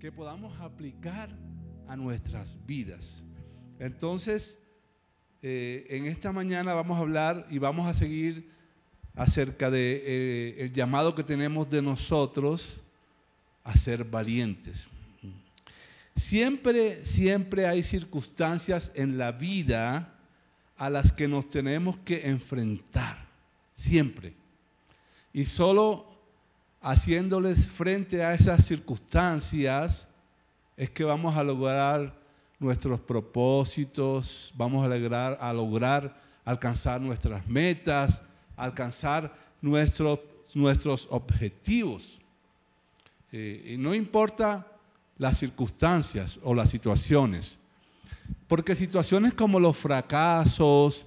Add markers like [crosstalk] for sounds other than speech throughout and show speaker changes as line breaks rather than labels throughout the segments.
que podamos aplicar a nuestras vidas. Entonces, eh, en esta mañana vamos a hablar y vamos a seguir acerca de eh, llamado que tenemos de nosotros a ser valientes. Siempre, siempre hay circunstancias en la vida a las que nos tenemos que enfrentar. Siempre. Y solo haciéndoles frente a esas circunstancias es que vamos a lograr nuestros propósitos, vamos a lograr, alcanzar nuestras metas, alcanzar nuestros, nuestros objetivos. Eh, y no importa las circunstancias o las situaciones, porque situaciones como los fracasos,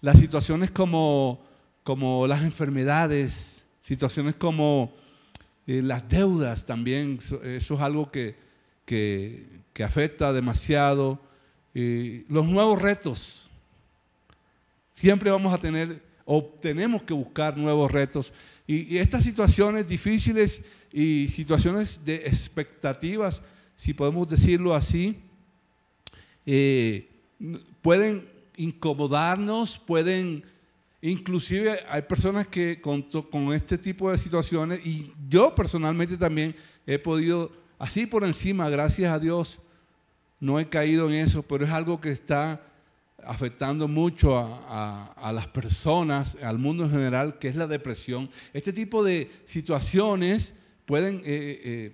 las situaciones como, como las enfermedades, situaciones como eh, las deudas también, eso, es algo que, que, afecta demasiado. Eh, los nuevos retos, siempre vamos a tener o tenemos que buscar nuevos retos. Y, estas situaciones difíciles y situaciones de expectativas, si podemos decirlo así, eh, pueden incomodarnos, pueden, inclusive hay personas que con, con, este tipo de situaciones, y yo personalmente también he podido, así por encima, gracias a Dios, no he caído en eso, pero es algo que está afectando mucho a, las personas, al mundo en general, que es la depresión. Este tipo de situaciones pueden eh, eh,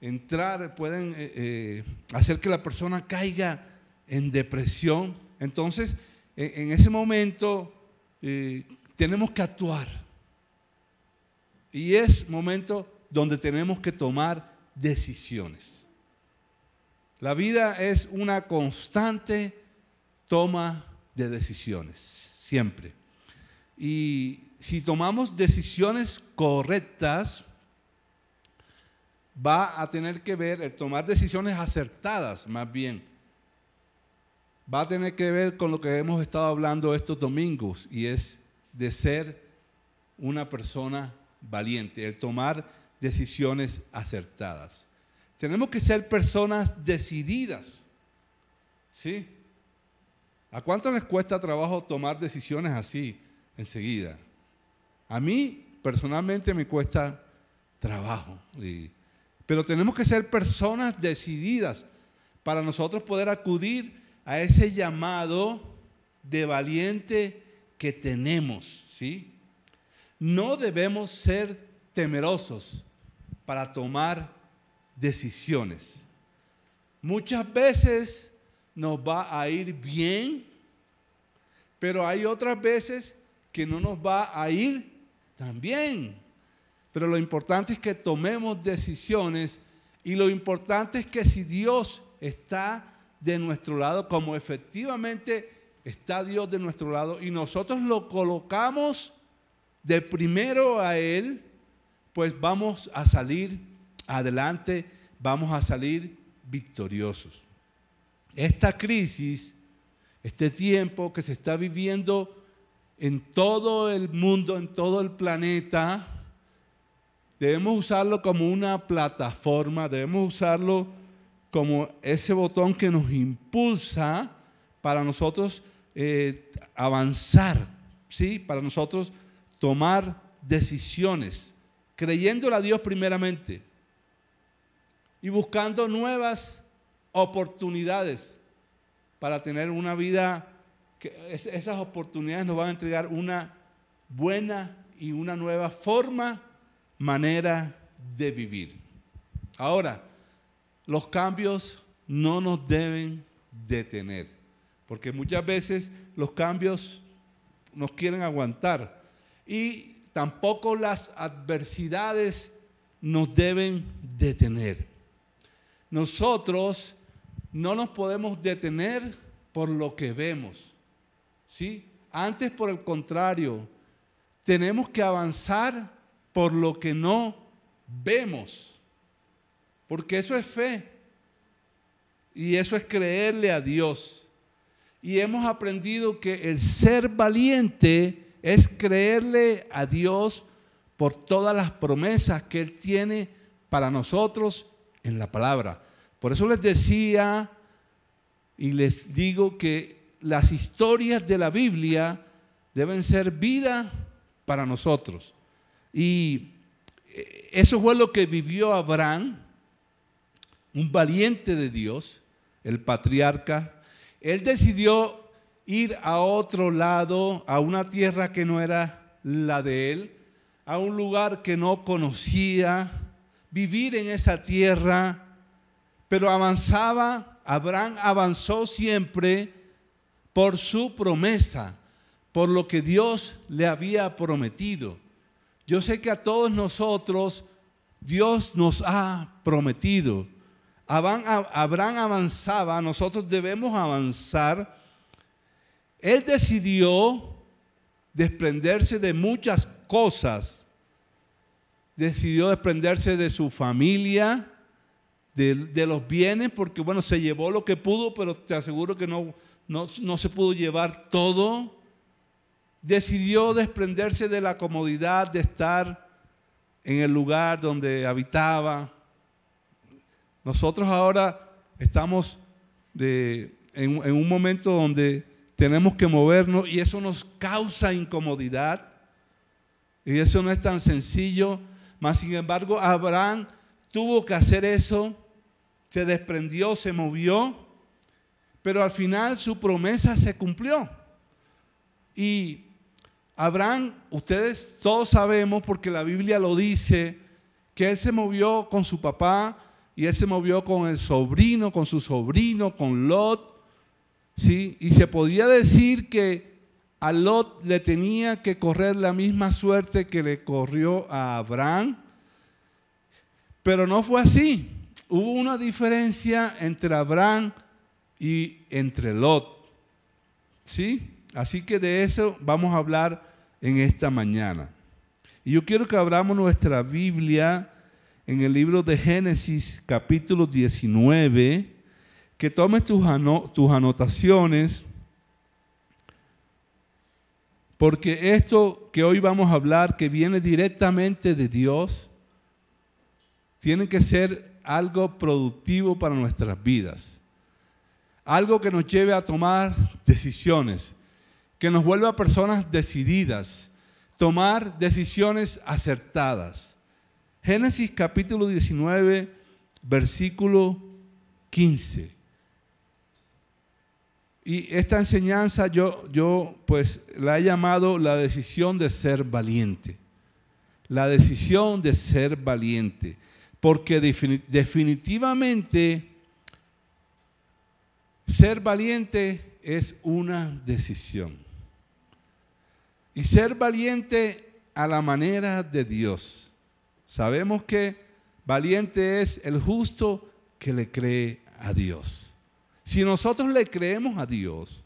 entrar, pueden eh, hacer que la persona caiga en depresión. Entonces, en, ese momento tenemos que actuar. Y es momento donde tenemos que tomar decisiones. La vida es una constante toma de decisiones, siempre. Y si tomamos decisiones correctas, va a tener que ver, el tomar decisiones acertadas más bien, va a tener que ver con lo que hemos estado hablando estos domingos y es de ser una persona valiente, el tomar decisiones acertadas. Tenemos que ser personas decididas, ¿sí? ¿A cuánto les cuesta trabajo tomar decisiones así enseguida? A mí personalmente me cuesta trabajo. pero tenemos que ser personas decididas para nosotros poder acudir a ese llamado de valiente que tenemos, ¿sí? No debemos ser temerosos para tomar decisiones. Muchas veces nos va a ir bien, pero hay otras veces que no nos va a ir tan bien. Pero lo importante es que tomemos decisiones y lo importante es que si Dios está de nuestro lado, como efectivamente está Dios de nuestro lado, y nosotros lo colocamos de primero a Él, pues vamos a salir adelante, vamos a salir victoriosos. Esta crisis, este tiempo que se está viviendo en todo el mundo, en todo el planeta, debemos usarlo como una plataforma, debemos usarlo como ese botón que nos impulsa para nosotros eh, avanzar, ¿sí? para nosotros tomar decisiones, creyéndole a Dios primeramente y buscando nuevas oportunidades para tener una vida que esas oportunidades nos van a entregar una buena y una nueva forma, manera de vivir. Ahora, los cambios no nos deben detener, porque muchas veces los cambios nos quieren aguantar y tampoco las adversidades nos deben detener. Nosotros no nos podemos detener por lo que vemos. ¿sí? Antes, por el contrario, tenemos que avanzar por lo que no vemos. Porque eso es fe. Y eso es creerle a Dios. Y hemos aprendido que el ser valiente es creerle a Dios por todas las promesas que Él tiene para nosotros en la palabra. Por eso les decía y les digo que las historias de la Biblia deben ser vida para nosotros. Y eso fue lo que vivió Abraham, un valiente de Dios, el patriarca. Él decidió ir a otro lado, a una tierra que no era la de él, a un lugar que no conocía, vivir en esa tierra, pero avanzaba, Abraham avanzó siempre por su promesa, por lo que Dios le había prometido. Yo sé que a todos nosotros Dios nos ha prometido. Abraham avanzaba, nosotros debemos avanzar. Él decidió desprenderse de muchas cosas. Decidió desprenderse de su familia, de, los bienes, porque bueno, se llevó lo que pudo, pero te aseguro que no, no, se pudo llevar todo. Decidió desprenderse de la comodidad de estar en el lugar donde habitaba. Nosotros ahora estamos en, en un momento donde tenemos que movernos y eso nos causa incomodidad. Y eso no es tan sencillo. Mas, sin embargo, Abraham tuvo que hacer eso se desprendió, se movió, pero al final su promesa se cumplió. Y Abraham, ustedes todos sabemos, porque la Biblia lo dice, que él se movió con su papá y él se movió con el sobrino, con su sobrino, con Lot. ¿sí? Y se podía decir que a Lot le tenía que correr la misma suerte que le corrió a Abraham, pero no fue así hubo una diferencia entre Abraham y entre Lot. ¿Sí? Así que de eso vamos a hablar en esta mañana. Y yo quiero que abramos nuestra Biblia en el libro de Génesis capítulo 19, que tomes tus, anotaciones, porque esto que hoy vamos a hablar, que viene directamente de Dios, tiene que ser algo productivo para nuestras vidas. Algo que nos lleve a tomar decisiones, que nos vuelva personas decididas, tomar decisiones acertadas. Génesis capítulo 19, versículo 15. Y esta enseñanza yo, yo pues la he llamado la decisión de ser valiente. La decisión de ser valiente. Porque definitivamente ser valiente es una decisión. Y ser valiente a la manera de Dios. Sabemos que valiente es el justo que le cree a Dios. Si nosotros le creemos a Dios,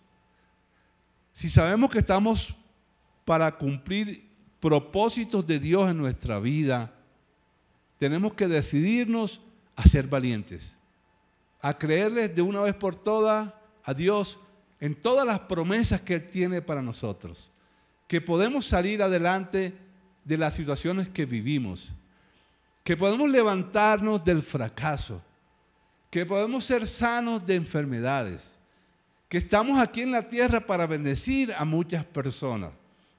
si sabemos que estamos para cumplir propósitos de Dios en nuestra vida, tenemos que decidirnos a ser valientes, a creerles de una vez por todas a Dios en todas las promesas que Él tiene para nosotros, que podemos salir adelante de las situaciones que vivimos, que podemos levantarnos del fracaso, que podemos ser sanos de enfermedades, que estamos aquí en la tierra para bendecir a muchas personas.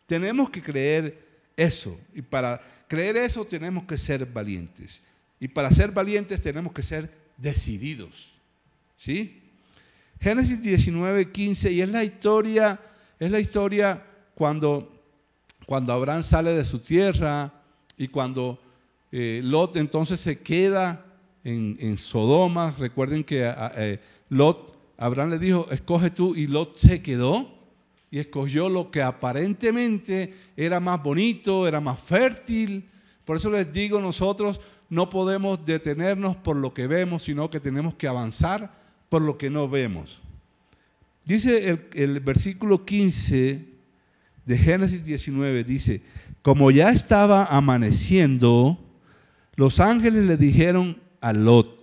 Tenemos que creer eso y para creer eso tenemos que ser valientes. Y para ser valientes tenemos que ser decididos. ¿Sí? Génesis 19, 15, y es la historia, es la historia cuando, cuando Abraham sale de su tierra y cuando eh, Lot entonces se queda en, Sodoma. Recuerden que eh, Lot, Abraham le dijo, escoge tú, y Lot se quedó y escogió lo que aparentemente era más bonito, era más fértil. Por eso les digo, nosotros no podemos detenernos por lo que vemos, sino que tenemos que avanzar por lo que no vemos. Dice el, el versículo 15 de Génesis 19, dice, como ya estaba amaneciendo, los ángeles le dijeron a Lot,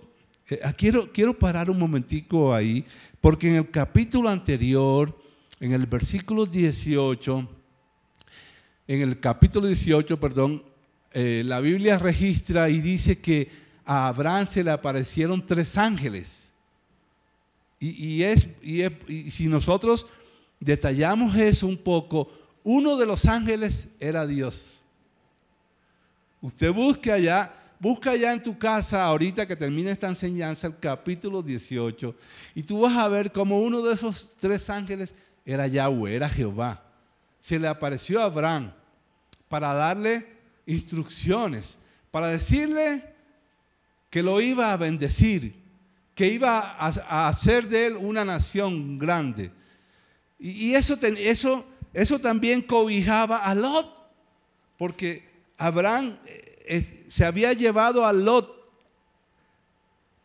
eh, ah, quiero, quiero parar un momentico ahí, porque en el capítulo anterior en el versículo 18, en el capítulo 18, perdón, eh, la Biblia registra y dice que a Abraham se le aparecieron tres ángeles. Y, es, y si nosotros detallamos eso un poco, uno de los ángeles era Dios. Usted busque allá, busca allá en tu casa, ahorita que termine esta enseñanza, el capítulo 18, y tú vas a ver como uno de esos tres ángeles era Yahweh, era Jehová. Se le apareció a Abraham para darle instrucciones, para decirle que lo iba a bendecir, que iba a, hacer de él una nación grande. Y, eso, eso, eso también cobijaba a Lot, porque Abraham eh, se había llevado a Lot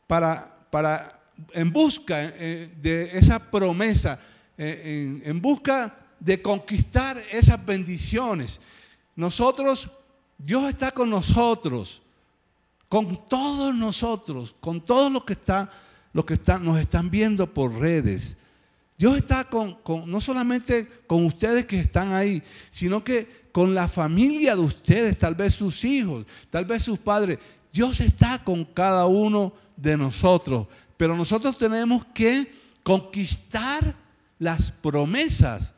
para, para en busca eh, de esa promesa, eh, en busca de conquistar esas bendiciones. Nosotros, Dios está con nosotros, con todos nosotros, con todos los que están, los que están, nos están viendo por redes. Dios está con, no solamente con ustedes que están ahí, sino que con la familia de ustedes, tal vez sus hijos, tal vez sus padres. Dios está con cada uno de nosotros, pero nosotros tenemos que conquistar las promesas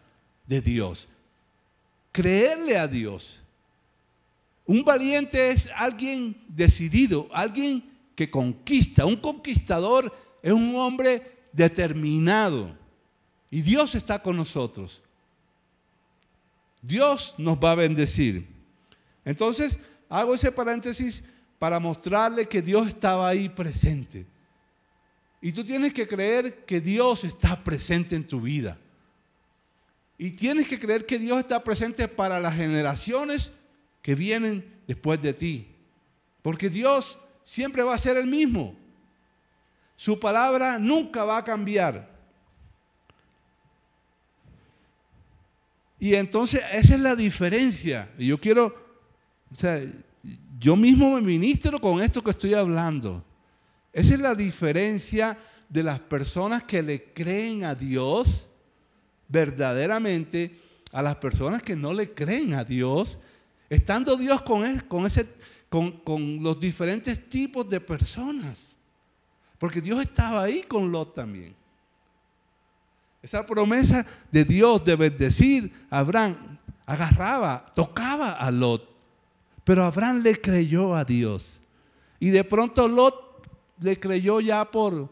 de Dios creerle a Dios. Un valiente es alguien decidido, alguien que conquista. Un conquistador es un hombre determinado. Y Dios está con nosotros. Dios nos va a bendecir. Entonces, hago ese paréntesis para mostrarle que Dios estaba ahí presente. Y tú tienes que creer que Dios está presente en tu vida. Y tienes que creer que Dios está presente para las generaciones que vienen después de ti. Porque Dios siempre va a ser el mismo. Su palabra nunca va a cambiar. Y entonces esa es la diferencia. Y yo quiero, o sea, yo mismo me ministro con esto que estoy hablando. Esa es la diferencia de las personas que le creen a Dios verdaderamente a las personas que no le creen a Dios, estando Dios con, con, ese, con, con los diferentes tipos de personas. Porque Dios estaba ahí con Lot también. Esa promesa de Dios de bendecir a Abraham agarraba, tocaba a Lot. Pero Abraham le creyó a Dios. Y de pronto Lot le creyó ya por,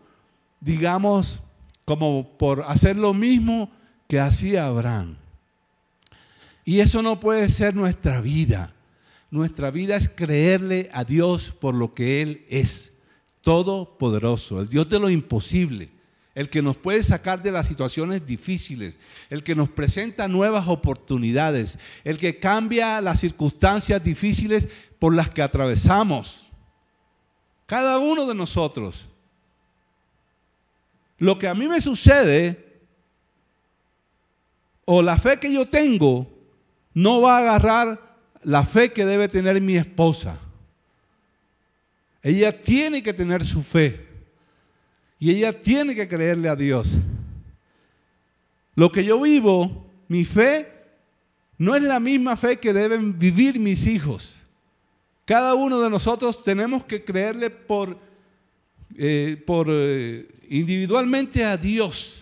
digamos, como por hacer lo mismo que hacía Abraham. Y eso no puede ser nuestra vida. Nuestra vida es creerle a Dios por lo que Él es, todopoderoso, el Dios de lo imposible, el que nos puede sacar de las situaciones difíciles, el que nos presenta nuevas oportunidades, el que cambia las circunstancias difíciles por las que atravesamos. Cada uno de nosotros. Lo que a mí me sucede o la fe que yo tengo no va a agarrar la fe que debe tener mi esposa. Ella tiene que tener su fe. Y ella tiene que creerle a Dios. Lo que yo vivo, mi fe, no es la misma fe que deben vivir mis hijos. Cada uno de nosotros tenemos que creerle por, eh, por eh, individualmente a Dios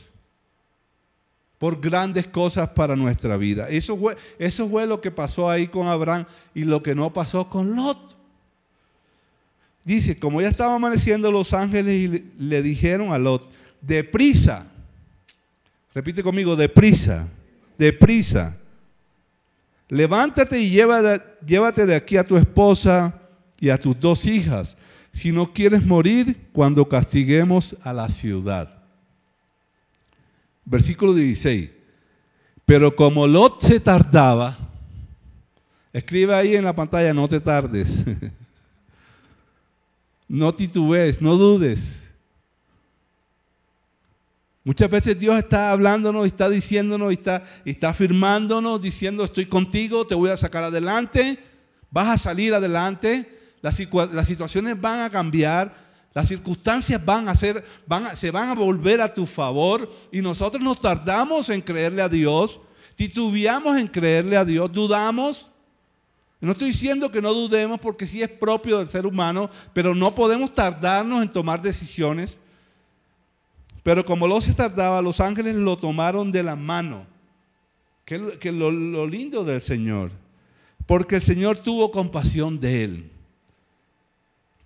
por grandes cosas para nuestra vida. Eso fue, eso fue lo que pasó ahí con Abraham y lo que no pasó con Lot. Dice, como ya estaba amaneciendo los ángeles y le, dijeron a Lot, deprisa, repite conmigo, deprisa, deprisa, levántate y llévate de aquí a tu esposa y a tus dos hijas, si no quieres morir cuando castiguemos a la ciudad. Versículo 16. Pero como Lot se tardaba, escribe ahí en la pantalla, no te tardes. [laughs] no titubes, no dudes. Muchas veces Dios está hablándonos, está diciéndonos, está, está afirmándonos, diciendo, estoy contigo, te voy a sacar adelante, vas a salir adelante, las, las situaciones van a cambiar, las circunstancias van a ser, van se van a volver a tu favor y nosotros nos tardamos en creerle a Dios, titubeamos en creerle a Dios, dudamos. No estoy diciendo que no dudemos porque sí es propio del ser humano, pero no podemos tardarnos en tomar decisiones. Pero como lo se tardaba, los ángeles lo tomaron de la mano. Que, que lo, lo lindo del Señor. Porque el Señor tuvo compasión de él.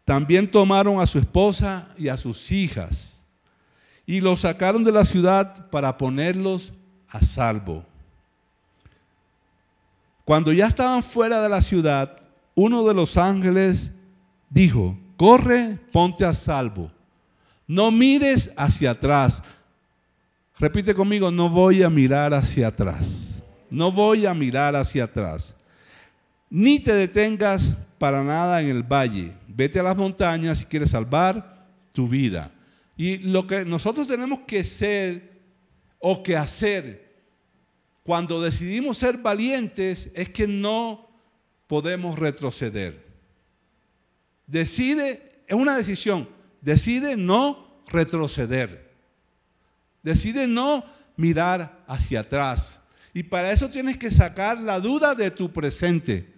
También tomaron a su esposa y a sus hijas y los sacaron de la ciudad para ponerlos a salvo. Cuando ya estaban fuera de la ciudad, uno de los ángeles dijo, corre, ponte a salvo. No mires hacia atrás. Repite conmigo, no voy a mirar hacia atrás. No voy a mirar hacia atrás. Ni te detengas para nada en el valle. Vete a las montañas si quieres salvar tu vida. Y lo que nosotros tenemos que ser o que hacer cuando decidimos ser valientes es que no podemos retroceder. Decide, es una decisión, decide no retroceder. Decide no mirar hacia atrás. Y para eso tienes que sacar la duda de tu presente.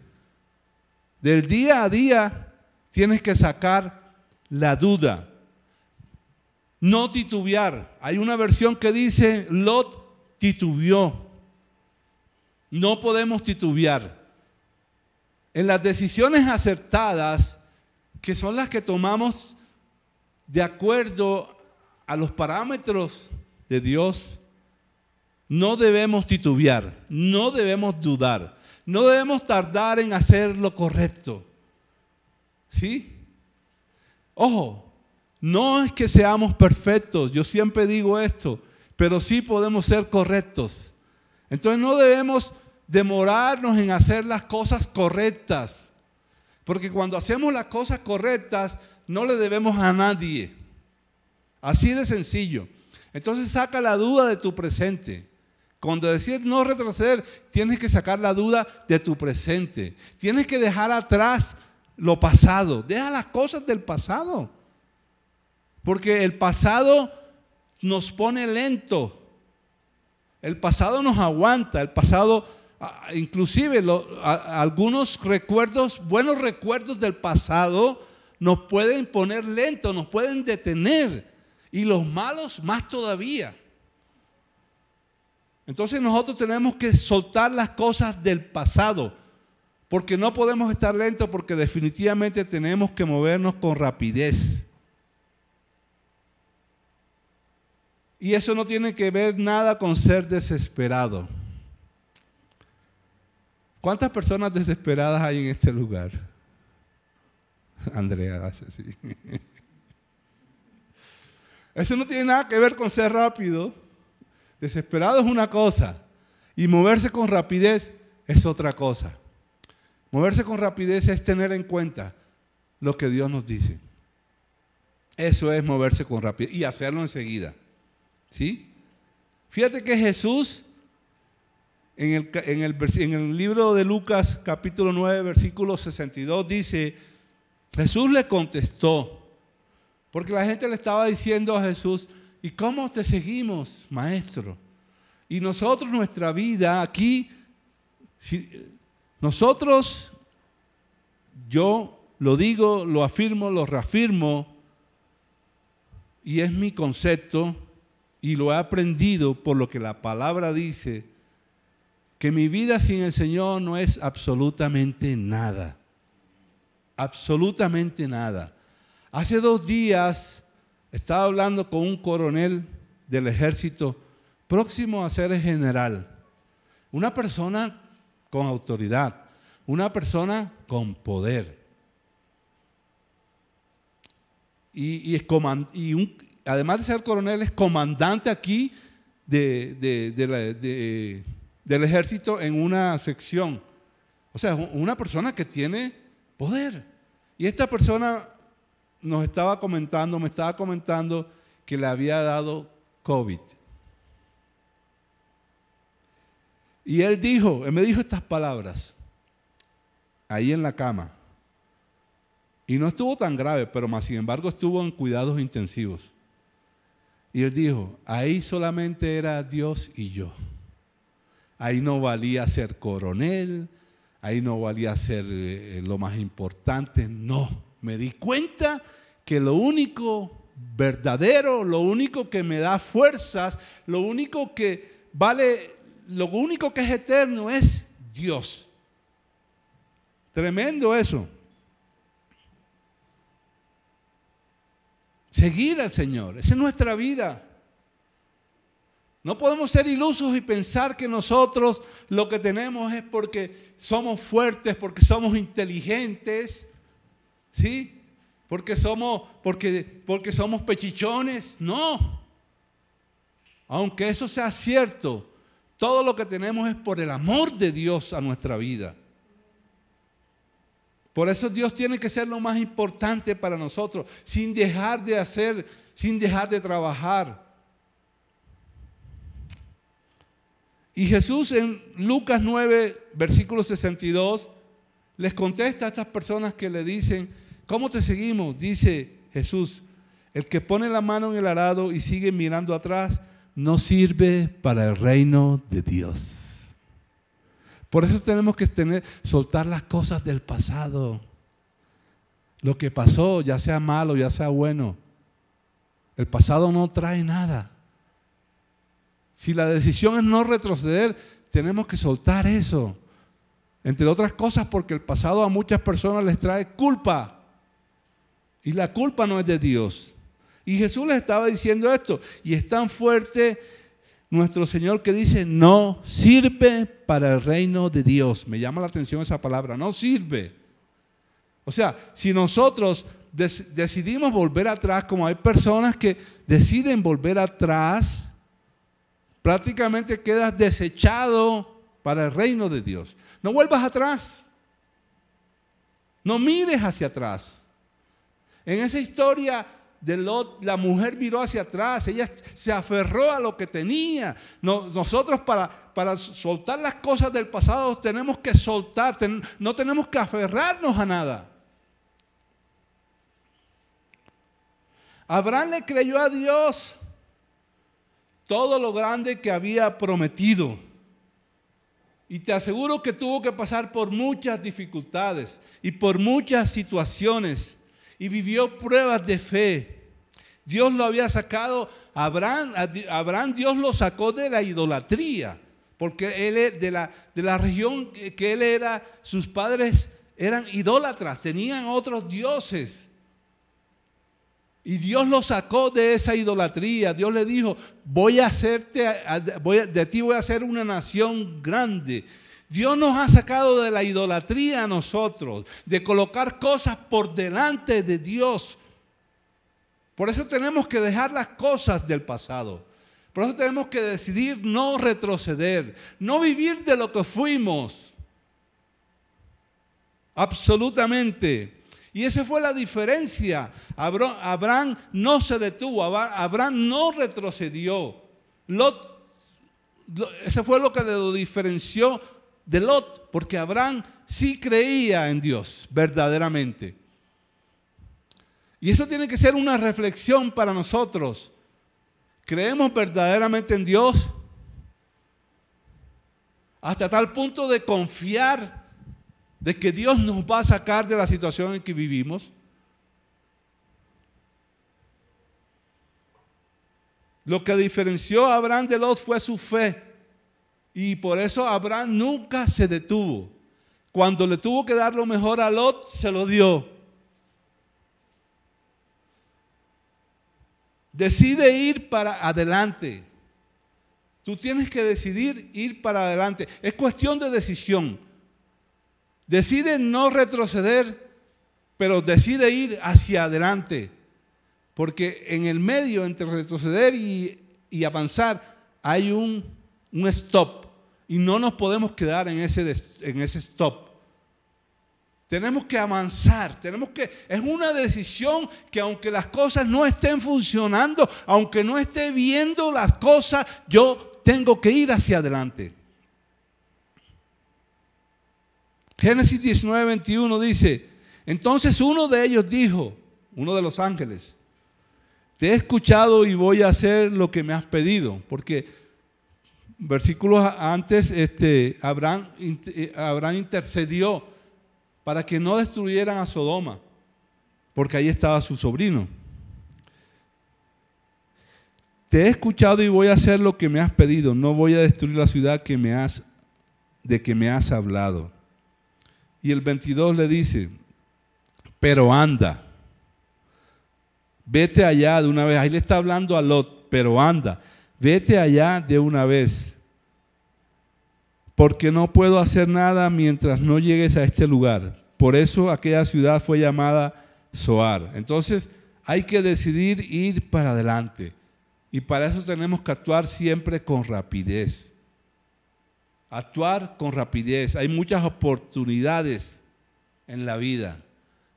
Del día a día tienes que sacar la duda. No titubear. Hay una versión que dice, Lot titubeó. No podemos titubear. En las decisiones acertadas, que son las que tomamos de acuerdo a los parámetros de Dios, no debemos titubear, no debemos dudar, no debemos tardar en hacer lo correcto. ¿Sí? Ojo, no es que seamos perfectos, yo siempre digo esto, pero sí podemos ser correctos. Entonces no debemos demorarnos en hacer las cosas correctas, porque cuando hacemos las cosas correctas no le debemos a nadie. Así de sencillo. Entonces saca la duda de tu presente. Cuando decides no retroceder, tienes que sacar la duda de tu presente. Tienes que dejar atrás lo pasado. Deja las cosas del pasado. Porque el pasado nos pone lento. El pasado nos aguanta. El pasado, inclusive algunos recuerdos, buenos recuerdos del pasado, nos pueden poner lento, nos pueden detener. Y los malos más todavía. Entonces nosotros tenemos que soltar las cosas del pasado. Porque no podemos estar lentos porque definitivamente tenemos que movernos con rapidez. Y eso no tiene que ver nada con ser desesperado. ¿Cuántas personas desesperadas hay en este lugar? [laughs] Andrea hace así. [laughs] Eso no tiene nada que ver con ser rápido. Desesperado es una cosa y moverse con rapidez es otra cosa. Moverse con rapidez es tener en cuenta lo que Dios nos dice. Eso es moverse con rapidez y hacerlo enseguida. ¿Sí? Fíjate que Jesús, en el, en, el, en el, libro de Lucas capítulo 9, versículo 62, dice, Jesús le contestó, porque la gente le estaba diciendo a Jesús, ¿y cómo te seguimos, maestro? Y nosotros, nuestra vida aquí, nosotros, yo lo digo, lo afirmo, lo reafirmo, y es mi concepto, y lo he aprendido por lo que la palabra dice, que mi vida sin el Señor no es absolutamente nada. Absolutamente nada. Hace dos días estaba hablando con un coronel del ejército próximo a ser general. Una persona con autoridad, una persona con poder. Y, y, y un, además de ser coronel, es comandante aquí del ejército en una sección. O sea, una persona que tiene poder. Y esta persona nos estaba comentando, me estaba comentando que le había dado COVID. Y él dijo, él me dijo estas palabras, ahí en la cama. Y no estuvo tan grave, pero más sin embargo estuvo en cuidados intensivos. Y él dijo, ahí solamente era Dios y yo. Ahí no valía ser coronel, ahí no valía ser eh, lo más importante. No, me di cuenta que lo único verdadero, lo único que me da fuerzas, lo único que vale, lo único que es eterno es Dios. Tremendo eso. Seguir al Señor, esa es nuestra vida. No podemos ser ilusos y pensar que nosotros lo que tenemos es porque somos fuertes, porque somos inteligentes, ¿sí? Porque somos, porque, porque somos pechichones. No. Aunque eso sea cierto, todo lo que tenemos es por el amor de Dios a nuestra vida. Por eso Dios tiene que ser lo más importante para nosotros, sin dejar de hacer, sin dejar de trabajar. Y Jesús en Lucas 9, versículo 62, les contesta a estas personas que le dicen, ¿cómo te seguimos? Dice Jesús, el que pone la mano en el arado y sigue mirando atrás, no sirve para el reino de Dios. Por eso tenemos que tener, soltar las cosas del pasado. Lo que pasó, ya sea malo, ya sea bueno. El pasado no trae nada. Si la decisión es no retroceder, tenemos que soltar eso. Entre otras cosas porque el pasado a muchas personas les trae culpa. Y la culpa no es de Dios. Y Jesús les estaba diciendo esto. Y es tan fuerte nuestro Señor que dice, no sirve para el reino de Dios. Me llama la atención esa palabra, no sirve. O sea, si nosotros decidimos volver atrás, como hay personas que deciden volver atrás, prácticamente quedas desechado para el reino de Dios. No vuelvas atrás. No mires hacia atrás. En esa historia de la mujer miró hacia atrás, ella se aferró a lo que tenía. nosotros para, para soltar las cosas del pasado tenemos que soltar, no tenemos que aferrarnos a nada. Abraham le creyó a Dios todo lo grande que había prometido. Y te aseguro que tuvo que pasar por muchas dificultades y por muchas situaciones y vivió pruebas de fe. Dios lo había sacado, Abraham, Abraham Dios lo sacó de la idolatría, porque él de la, de la región que él era, sus padres eran idólatras, tenían otros dioses. Y Dios lo sacó de esa idolatría. Dios le dijo, voy a hacerte, de ti voy a hacer una nación grande. Dios nos ha sacado de la idolatría a nosotros, de colocar cosas por delante de Dios. Por eso tenemos que dejar las cosas del pasado. Por eso tenemos que decidir no retroceder, no vivir de lo que fuimos. Absolutamente. Y esa fue la diferencia. Abraham no se detuvo, Abraham no retrocedió. Lot, ese fue lo que le diferenció de Lot, porque Abraham sí creía en Dios verdaderamente. Y eso tiene que ser una reflexión para nosotros. ¿Creemos verdaderamente en Dios? Hasta tal punto de confiar de que Dios nos va a sacar de la situación en que vivimos. Lo que diferenció a Abraham de Lot fue su fe. Y por eso Abraham nunca se detuvo. Cuando le tuvo que dar lo mejor a Lot, se lo dio. Decide ir para adelante. Tú tienes que decidir ir para adelante. Es cuestión de decisión. Decide no retroceder, pero decide ir hacia adelante. Porque en el medio entre retroceder y, avanzar hay un, stop. Y no nos podemos quedar en ese, en ese stop. Tenemos que avanzar, tenemos que, es una decisión que aunque las cosas no estén funcionando, aunque no esté viendo las cosas, yo tengo que ir hacia adelante. Génesis 19, 21 dice, entonces uno de ellos dijo, uno de los ángeles, te he escuchado y voy a hacer lo que me has pedido, porque versículos antes, este, Abraham, eh, Abraham intercedió para que no destruyeran a Sodoma, porque ahí estaba su sobrino. Te he escuchado y voy a hacer lo que me has pedido. No voy a destruir la ciudad de que me has hablado. Y el 22 le dice, pero anda, vete allá de una vez. Ahí le está hablando a Lot, pero anda, vete allá de una vez. Porque no puedo hacer nada mientras no llegues a este lugar. Por eso aquella ciudad fue llamada Soar. Entonces hay que decidir ir para adelante. Y para eso tenemos que actuar siempre con rapidez. Actuar con rapidez. Hay muchas oportunidades en la vida.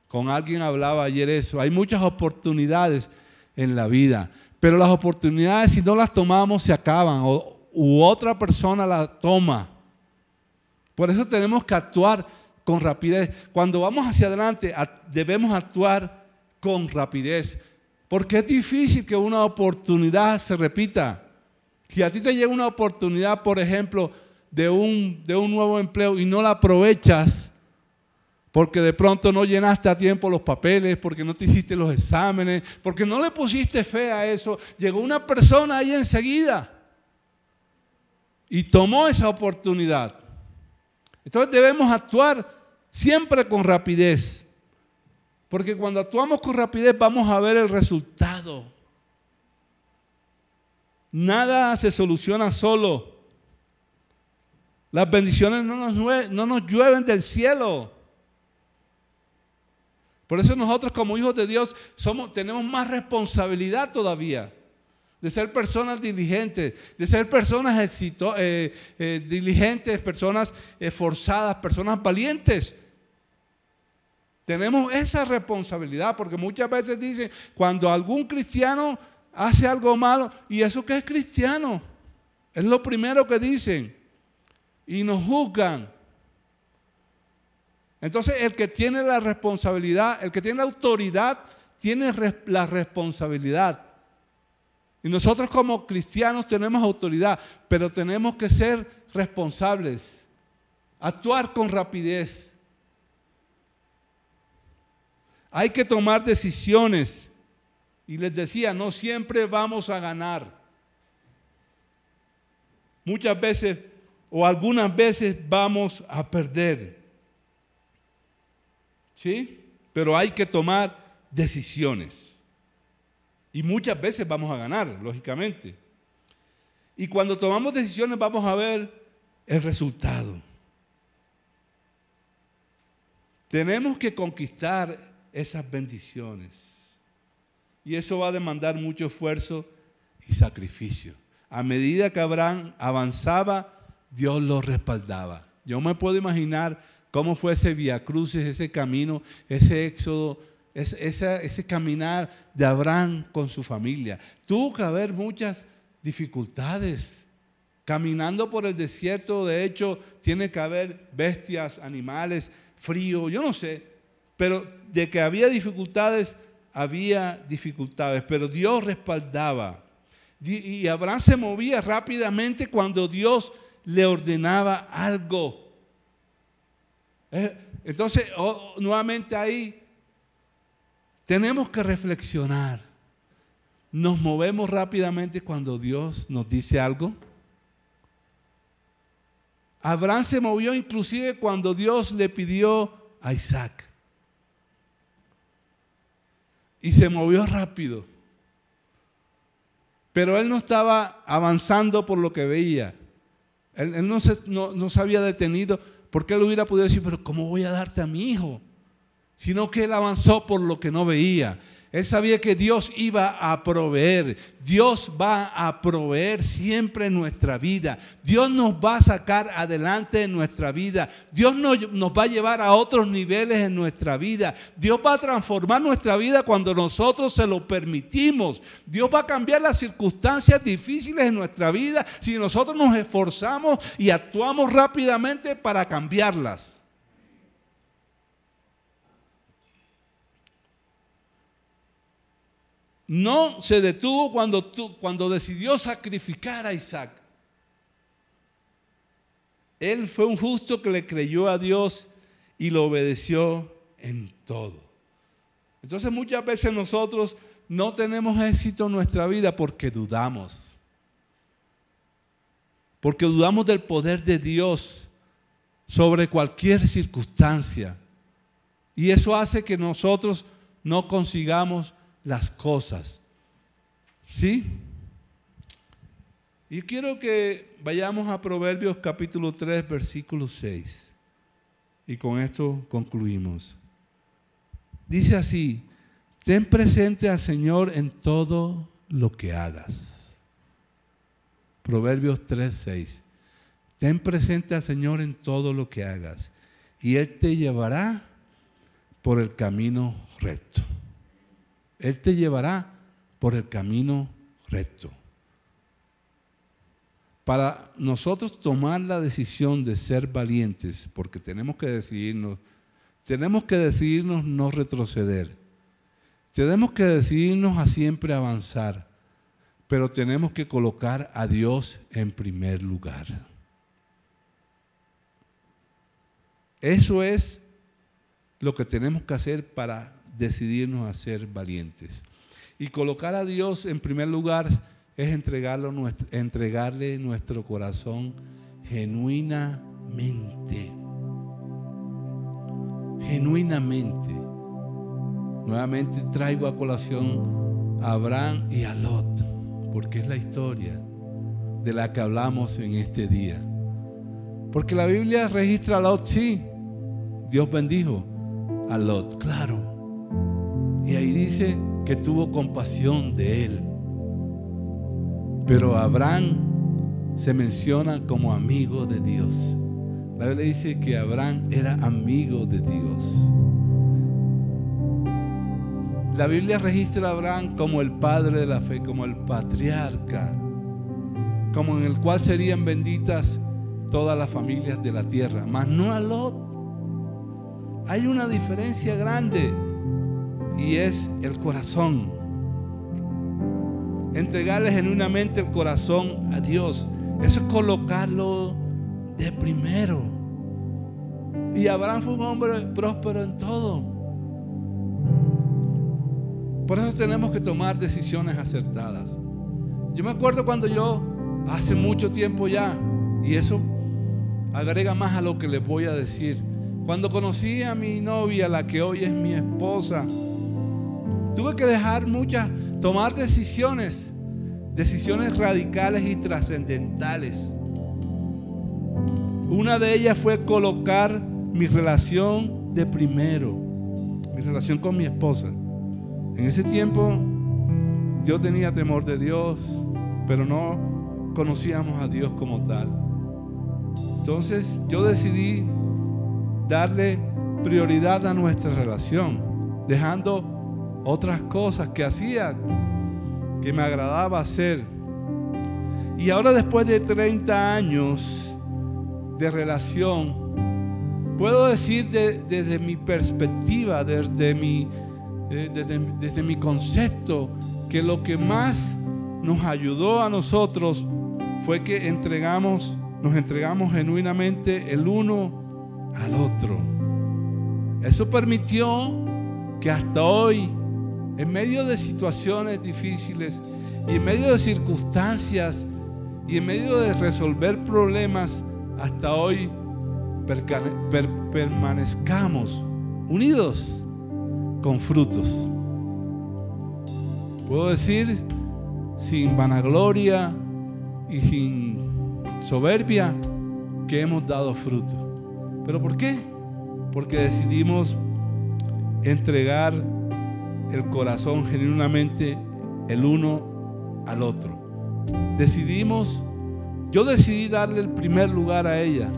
Con alguien hablaba ayer eso. Hay muchas oportunidades en la vida. Pero las oportunidades, si no las tomamos, se acaban. O, u otra persona las toma. Por eso tenemos que actuar con rapidez. Cuando vamos hacia adelante, debemos actuar con rapidez. Porque es difícil que una oportunidad se repita. Si a ti te llega una oportunidad, por ejemplo, de un, de un nuevo empleo y no la aprovechas, porque de pronto no llenaste a tiempo los papeles, porque no te hiciste los exámenes, porque no le pusiste fe a eso, llegó una persona ahí enseguida y tomó esa oportunidad. Entonces debemos actuar siempre con rapidez. Porque cuando actuamos con rapidez vamos a ver el resultado. Nada se soluciona solo. Las bendiciones no nos, no nos llueven del cielo. Por eso nosotros como hijos de Dios somos, tenemos más responsabilidad todavía de ser personas diligentes, de ser personas eh, eh, diligentes, personas esforzadas, personas valientes. Tenemos esa responsabilidad porque muchas veces dicen, cuando algún cristiano hace algo malo, ¿y eso qué es cristiano? Es lo primero que dicen. Y nos juzgan. Entonces el que tiene la responsabilidad, el que tiene la autoridad, tiene la responsabilidad. Y nosotros como cristianos tenemos autoridad, pero tenemos que ser responsables, actuar con rapidez. Hay que tomar decisiones. Y les decía, no siempre vamos a ganar. Muchas veces o algunas veces vamos a perder. ¿Sí? Pero hay que tomar decisiones. Y muchas veces vamos a ganar, lógicamente. Y cuando tomamos decisiones vamos a ver el resultado. Tenemos que conquistar esas bendiciones. Y eso va a demandar mucho esfuerzo y sacrificio. A medida que Abraham avanzaba, Dios lo respaldaba. Yo me puedo imaginar cómo fue ese via crucis, ese camino, ese éxodo, ese, ese caminar de Abraham con su familia. Tuvo que haber muchas dificultades. Caminando por el desierto, de hecho, tiene que haber bestias, animales, frío, yo no sé. Pero de que había dificultades, había dificultades, pero Dios respaldaba. Y Abraham se movía rápidamente cuando Dios le ordenaba algo. Eh, entonces, nuevamente ahí tenemos que reflexionar. ¿Nos movemos rápidamente cuando Dios nos dice algo? Abraham se movió inclusive cuando Dios le pidió a Isaac y se movió rápido. Pero él no estaba avanzando por lo que veía. Él, no, se, no, se había detenido porque él hubiera podido decir, pero ¿cómo voy a darte a mi hijo? Sino que él avanzó por lo que no veía. Él sabía que Dios iba a proveer. Dios va a proveer siempre en nuestra vida. Dios nos va a sacar adelante en nuestra vida. Dios nos, nos, va a llevar a otros niveles en nuestra vida. Dios va a transformar nuestra vida cuando nosotros se lo permitimos. Dios va a cambiar las circunstancias difíciles en nuestra vida si nosotros nos esforzamos y actuamos rápidamente para cambiarlas. No se detuvo cuando, cuando decidió sacrificar a Isaac. Él fue un justo que le creyó a Dios y lo obedeció en todo. Entonces muchas veces nosotros no tenemos éxito en nuestra vida porque dudamos. Porque dudamos del poder de Dios sobre cualquier circunstancia. Y eso hace que nosotros no consigamos las cosas. ¿Sí? Y quiero que vayamos a Proverbios capítulo 3, versículo 6. Y con esto concluimos. Dice así, ten presente al Señor en todo lo que hagas. Proverbios 3, 6. Ten presente al Señor en todo lo que hagas y Él te llevará por el camino recto. Él te llevará por el camino recto. Para nosotros tomar la decisión de ser valientes, porque tenemos que decidirnos, tenemos que decidirnos no retroceder. Tenemos que decidirnos a siempre avanzar, pero tenemos que colocar a Dios en primer lugar. Eso es lo que tenemos que hacer para decidirnos a ser valientes. Y colocar a Dios en primer lugar es entregarle nuestro corazón genuinamente. Genuinamente. Nuevamente traigo a colación a Abraham y a Lot, porque es la historia de la que hablamos en este día. Porque la Biblia registra a Lot, sí. Dios bendijo a Lot, claro. Y ahí dice que tuvo compasión de él. Pero Abraham se menciona como amigo de Dios. La Biblia dice que Abraham era amigo de Dios. La Biblia registra a Abraham como el padre de la fe, como el patriarca, como en el cual serían benditas todas las familias de la tierra, mas no a Lot. Hay una diferencia grande y es el corazón. Entregarle genuinamente el corazón a Dios. Eso es colocarlo de primero. Y Abraham fue un hombre próspero en todo. Por eso tenemos que tomar decisiones acertadas. Yo me acuerdo cuando yo, hace mucho tiempo ya, y eso agrega más a lo que les voy a decir. Cuando conocí a mi novia, la que hoy es mi esposa, Tuve que dejar muchas, tomar decisiones, decisiones radicales y trascendentales. Una de ellas fue colocar mi relación de primero, mi relación con mi esposa. En ese tiempo yo tenía temor de Dios, pero no conocíamos a Dios como tal. Entonces yo decidí darle prioridad a nuestra relación, dejando otras cosas que hacía que me agradaba hacer. Y ahora después de 30 años de relación, puedo decir desde mi perspectiva, desde mi, eh, desde, desde mi concepto, que lo que más nos ayudó a nosotros fue que entregamos, nos entregamos genuinamente el uno al otro. Eso permitió que hasta hoy en medio de situaciones difíciles y en medio de circunstancias y en medio de resolver problemas, hasta hoy permanezcamos unidos con frutos. Puedo decir sin vanagloria y sin soberbia que hemos dado fruto. ¿Pero por qué? Porque decidimos entregar el corazón genuinamente el uno al otro. Decidimos, yo decidí darle el primer lugar a ella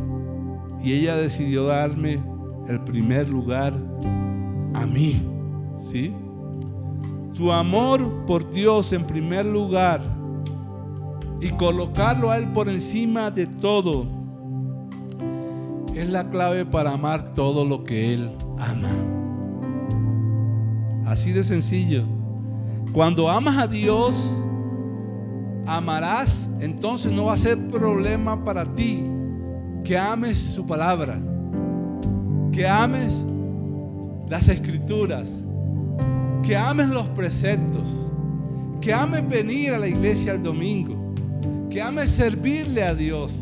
y ella decidió darme el primer lugar a mí. ¿Sí? Tu amor por Dios en primer lugar y colocarlo a Él por encima de todo es la clave para amar todo lo que Él ama. Así de sencillo. Cuando amas a Dios, amarás, entonces no va a ser problema para ti que ames su palabra, que ames las escrituras, que ames los preceptos, que ames venir a la iglesia el domingo, que ames servirle a Dios.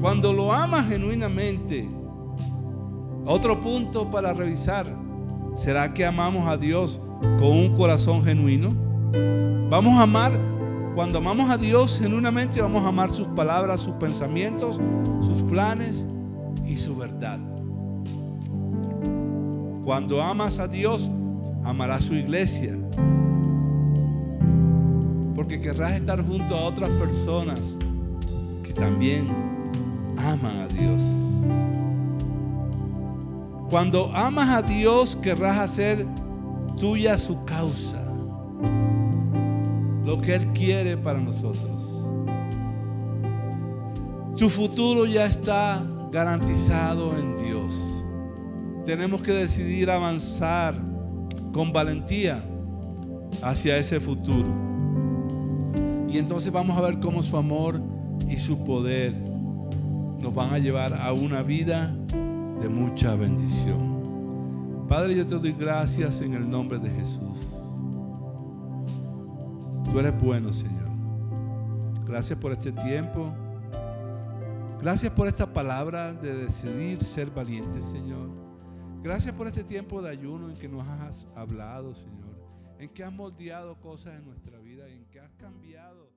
Cuando lo amas genuinamente, otro punto para revisar, ¿será que amamos a Dios con un corazón genuino? Vamos a amar, cuando amamos a Dios genuinamente, vamos a amar sus palabras, sus pensamientos, sus planes y su verdad. Cuando amas a Dios, amarás su iglesia. Porque querrás estar junto a otras personas que también aman a Dios. Cuando amas a Dios, querrás hacer tuya su causa. Lo que Él quiere para nosotros. Tu futuro ya está garantizado en Dios tenemos que decidir avanzar con valentía hacia ese futuro. Y entonces vamos a ver cómo su amor y su poder nos van a llevar a una vida de mucha bendición. Padre, yo te doy gracias en el nombre de Jesús. Tú eres bueno, Señor. Gracias por este tiempo. Gracias por esta palabra de decidir ser valiente, Señor. Gracias por este tiempo de ayuno en que nos has hablado, Señor, en que has moldeado cosas en nuestra vida, en que has cambiado.